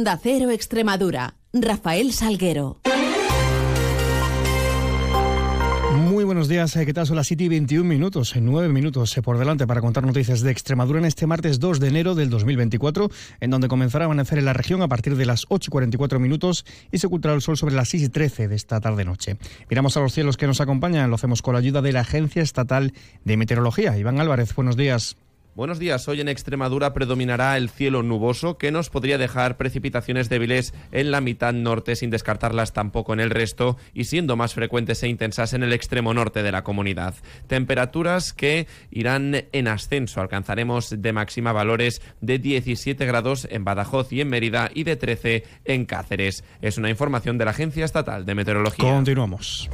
Da Cero Extremadura. Rafael Salguero. Muy buenos días, eh, ¿qué tal? Son las 7 y 21 minutos, en 9 minutos eh, por delante para contar noticias de Extremadura en este martes 2 de enero del 2024, en donde comenzará a amanecer en la región a partir de las 8 y 44 minutos y se ocultará el sol sobre las 6 y 13 de esta tarde-noche. Miramos a los cielos que nos acompañan, lo hacemos con la ayuda de la Agencia Estatal de Meteorología. Iván Álvarez, buenos días. Buenos días. Hoy en Extremadura predominará el cielo nuboso que nos podría dejar precipitaciones débiles en la mitad norte sin descartarlas tampoco en el resto y siendo más frecuentes e intensas en el extremo norte de la comunidad. Temperaturas que irán en ascenso. Alcanzaremos de máxima valores de 17 grados en Badajoz y en Mérida y de 13 en Cáceres. Es una información de la Agencia Estatal de Meteorología. Continuamos.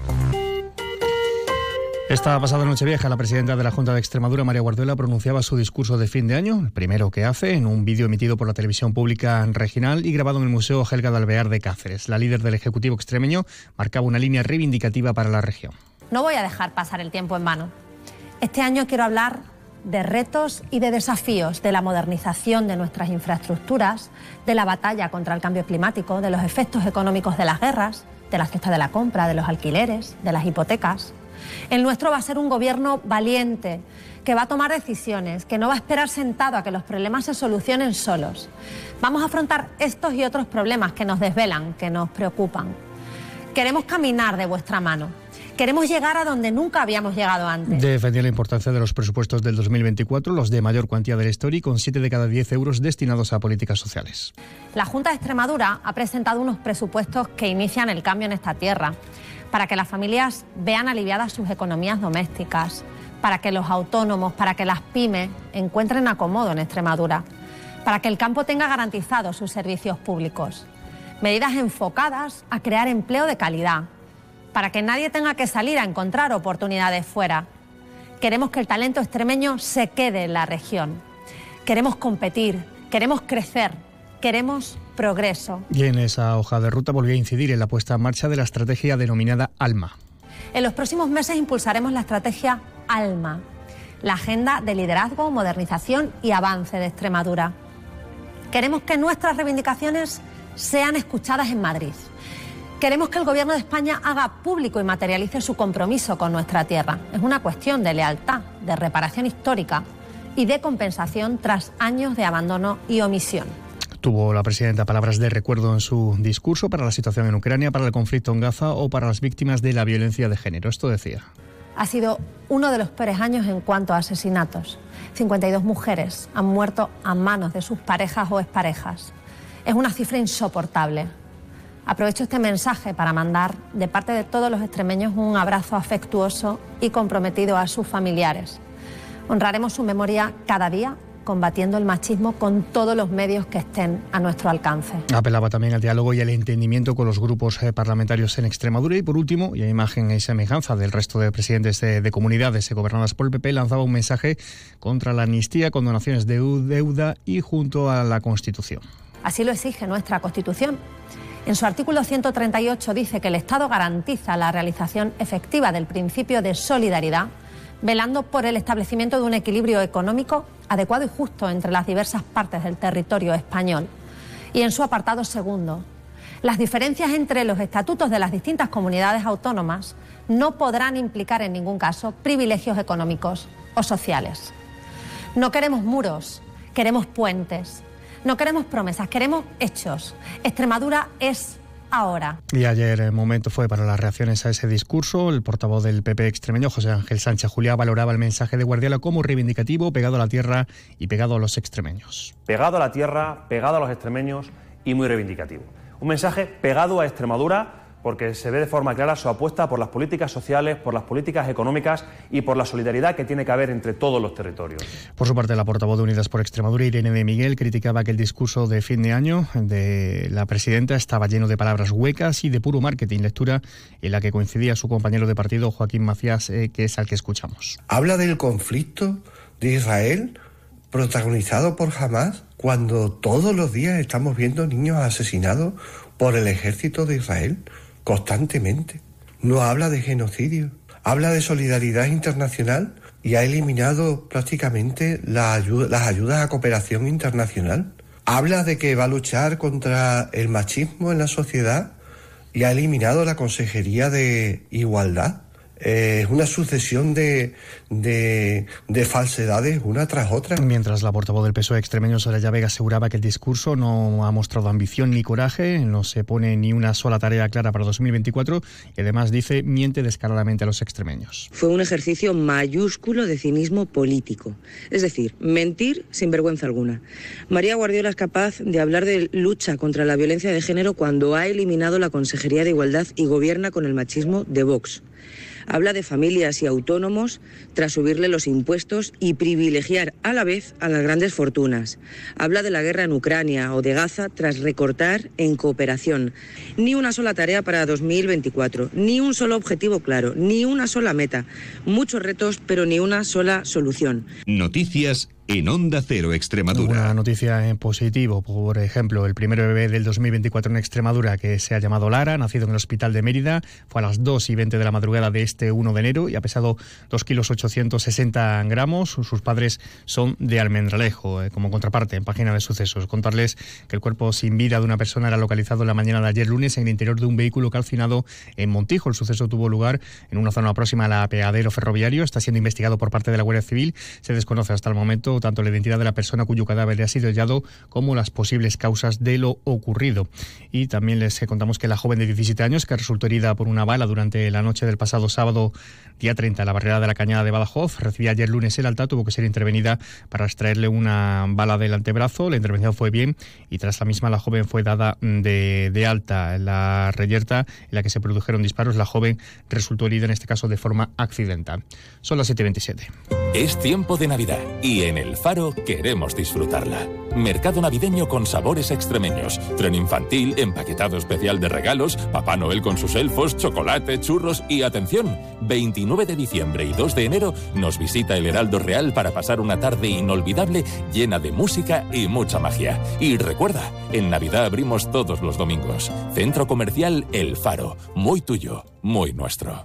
Esta pasada noche vieja, la presidenta de la Junta de Extremadura, María Guardiola, pronunciaba su discurso de fin de año, el primero que hace, en un vídeo emitido por la televisión pública regional y grabado en el Museo Helga de Alvear de Cáceres. La líder del Ejecutivo extremeño marcaba una línea reivindicativa para la región. No voy a dejar pasar el tiempo en vano. Este año quiero hablar de retos y de desafíos, de la modernización de nuestras infraestructuras, de la batalla contra el cambio climático, de los efectos económicos de las guerras, de la cesta de la compra, de los alquileres, de las hipotecas. El nuestro va a ser un gobierno valiente, que va a tomar decisiones, que no va a esperar sentado a que los problemas se solucionen solos. Vamos a afrontar estos y otros problemas que nos desvelan, que nos preocupan. Queremos caminar de vuestra mano. Queremos llegar a donde nunca habíamos llegado antes. Defendía la importancia de los presupuestos del 2024, los de mayor cuantía de la historia, con 7 de cada 10 euros destinados a políticas sociales. La Junta de Extremadura ha presentado unos presupuestos que inician el cambio en esta tierra para que las familias vean aliviadas sus economías domésticas, para que los autónomos, para que las pymes encuentren acomodo en Extremadura, para que el campo tenga garantizados sus servicios públicos. Medidas enfocadas a crear empleo de calidad, para que nadie tenga que salir a encontrar oportunidades fuera. Queremos que el talento extremeño se quede en la región. Queremos competir, queremos crecer, queremos progreso. Y en esa hoja de ruta volvió a incidir en la puesta en marcha de la estrategia denominada ALMA. En los próximos meses impulsaremos la estrategia ALMA, la agenda de liderazgo, modernización y avance de Extremadura. Queremos que nuestras reivindicaciones sean escuchadas en Madrid. Queremos que el Gobierno de España haga público y materialice su compromiso con nuestra tierra. Es una cuestión de lealtad, de reparación histórica y de compensación tras años de abandono y omisión. Tuvo la presidenta palabras de recuerdo en su discurso para la situación en Ucrania, para el conflicto en Gaza o para las víctimas de la violencia de género. Esto decía. Ha sido uno de los peores años en cuanto a asesinatos. 52 mujeres han muerto a manos de sus parejas o exparejas. Es una cifra insoportable. Aprovecho este mensaje para mandar de parte de todos los extremeños un abrazo afectuoso y comprometido a sus familiares. Honraremos su memoria cada día combatiendo el machismo con todos los medios que estén a nuestro alcance. Apelaba también al diálogo y al entendimiento con los grupos eh, parlamentarios en Extremadura y por último, y a imagen y semejanza del resto de presidentes de, comunidades gobernadas por el PP, lanzaba un mensaje contra la amnistía, con donaciones de deuda y junto a la Constitución. Así lo exige nuestra Constitución. En su artículo 138 dice que el Estado garantiza la realización efectiva del principio de solidaridad velando por el establecimiento de un equilibrio económico adecuado y justo entre las diversas partes del territorio español. Y en su apartado segundo, las diferencias entre los estatutos de las distintas comunidades autónomas no podrán implicar en ningún caso privilegios económicos o sociales. No queremos muros, queremos puentes. No queremos promesas, queremos hechos. Extremadura es ahora. Y ayer el momento fue para las reacciones a ese discurso. El portavoz del PP extremeño, José Ángel Sánchez Juliá, valoraba el mensaje de Guardiola como reivindicativo, pegado a la tierra y pegado a los extremeños. Pegado a la tierra, pegado a los extremeños y muy reivindicativo. Un mensaje pegado a Extremadura porque se ve de forma clara su apuesta por las políticas sociales, por las políticas económicas y por la solidaridad que tiene que haber entre todos los territorios. Por su parte, la portavoz de Unidas por Extremadura, Irene de Miguel, criticaba que el discurso de fin de año de la presidenta estaba lleno de palabras huecas y de puro marketing, lectura en la que coincidía su compañero de partido, Joaquín Macías, eh, que es al que escuchamos. Habla del conflicto de Israel protagonizado por Hamas cuando todos los días estamos viendo niños asesinados por el ejército de Israel constantemente. No habla de genocidio, habla de solidaridad internacional y ha eliminado prácticamente las ayudas a cooperación internacional. Habla de que va a luchar contra el machismo en la sociedad y ha eliminado la Consejería de Igualdad. Eh, es una sucesión de, de, de, falsedades una tras otra. Mientras la portavoz del PSOE extremeño Soraya Vega aseguraba que el discurso no ha mostrado ambición ni coraje, no se pone ni una sola tarea clara para 2024 y además dice miente descaradamente a los extremeños. Fue un ejercicio mayúsculo de cinismo político, es decir, mentir sin vergüenza alguna. María Guardiola es capaz de hablar de lucha contra la violencia de género cuando ha eliminado la Consejería de Igualdad y gobierna con el machismo de Vox. Habla de familias y autónomos tras subirle los impuestos y privilegiar a la vez a las grandes fortunas. Habla de la guerra en Ucrania o de Gaza tras recortar en cooperación. Ni una sola tarea para 2024, ni un solo objetivo claro, ni una sola meta. Muchos retos, pero ni una sola solución. Noticias en Onda Cero Extremadura. Una noticia en positivo, por ejemplo, el primer bebé del 2024 en Extremadura que se ha llamado Lara, nacido en el hospital de Mérida, fue a las 2 y 20 de la madrugada de este 1 de enero y ha pesado 2 kilos 860 gramos. Sus padres son de Almendralejo, eh, como contraparte en página de sucesos. Contarles que el cuerpo sin vida de una persona era localizado en la mañana de ayer lunes en el interior de un vehículo calcinado en Montijo. El suceso tuvo lugar en una zona próxima al apeadero ferroviario. Está siendo investigado por parte de la Guardia Civil. Se desconoce hasta el momento tanto la identidad de la persona cuyo cadáver ha sido hallado como las posibles causas de lo ocurrido. Y también les contamos que la joven de 17 años que resultó herida por una bala durante la noche del pasado sábado, día 30, en la barrera de la Cañada de Badajoz, recibía ayer lunes el alta, tuvo que ser intervenida para extraerle una bala del antebrazo. La intervención fue bien y tras la misma la joven fue dada de, de alta. En la reyerta en la que se produjeron disparos, la joven resultó herida en este caso de forma accidental. Son las 7.27. Es tiempo de Navidad y en el Faro queremos disfrutarla. Mercado navideño con sabores extremeños, tren infantil, empaquetado especial de regalos, Papá Noel con sus elfos, chocolate, churros y atención, 29 de diciembre y 2 de enero nos visita el Heraldo Real para pasar una tarde inolvidable llena de música y mucha magia. Y recuerda, en Navidad abrimos todos los domingos. Centro Comercial El Faro, muy tuyo, muy nuestro.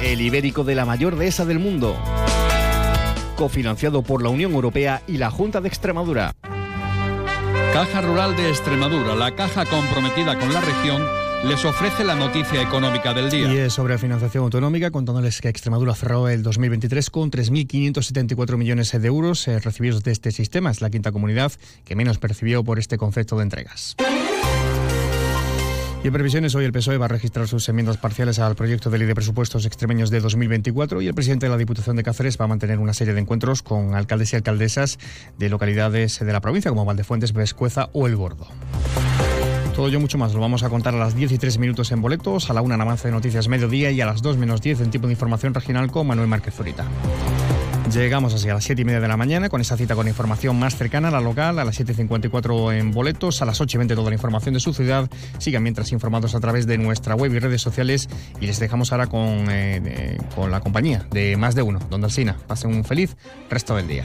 el ibérico de la mayor dehesa del mundo. Cofinanciado por la Unión Europea y la Junta de Extremadura. Caja Rural de Extremadura, la caja comprometida con la región, les ofrece la noticia económica del día. Y es sobre financiación autonómica, contándoles que Extremadura cerró el 2023 con 3.574 millones de euros eh, recibidos de este sistema. Es la quinta comunidad que menos percibió por este concepto de entregas. Y previsiones, hoy el PSOE va a registrar sus enmiendas parciales al proyecto de ley de presupuestos extremeños de 2024 y el presidente de la Diputación de Cáceres va a mantener una serie de encuentros con alcaldes y alcaldesas de localidades de la provincia como Valdefuentes, Vescueza o El Gordo. Todo ello mucho más lo vamos a contar a las 10 y 3 minutos en boletos, a la 1 en avance de noticias mediodía y a las 2 menos 10 en tipo de información regional con Manuel Márquez Zurita. Llegamos así a las 7 y media de la mañana con esa cita con información más cercana a la local, a las 7.54 en boletos, a las 8 y 20 toda la información de su ciudad. Sigan mientras informados a través de nuestra web y redes sociales y les dejamos ahora con, eh, con la compañía de más de uno, donde Alcina. Pasen un feliz resto del día.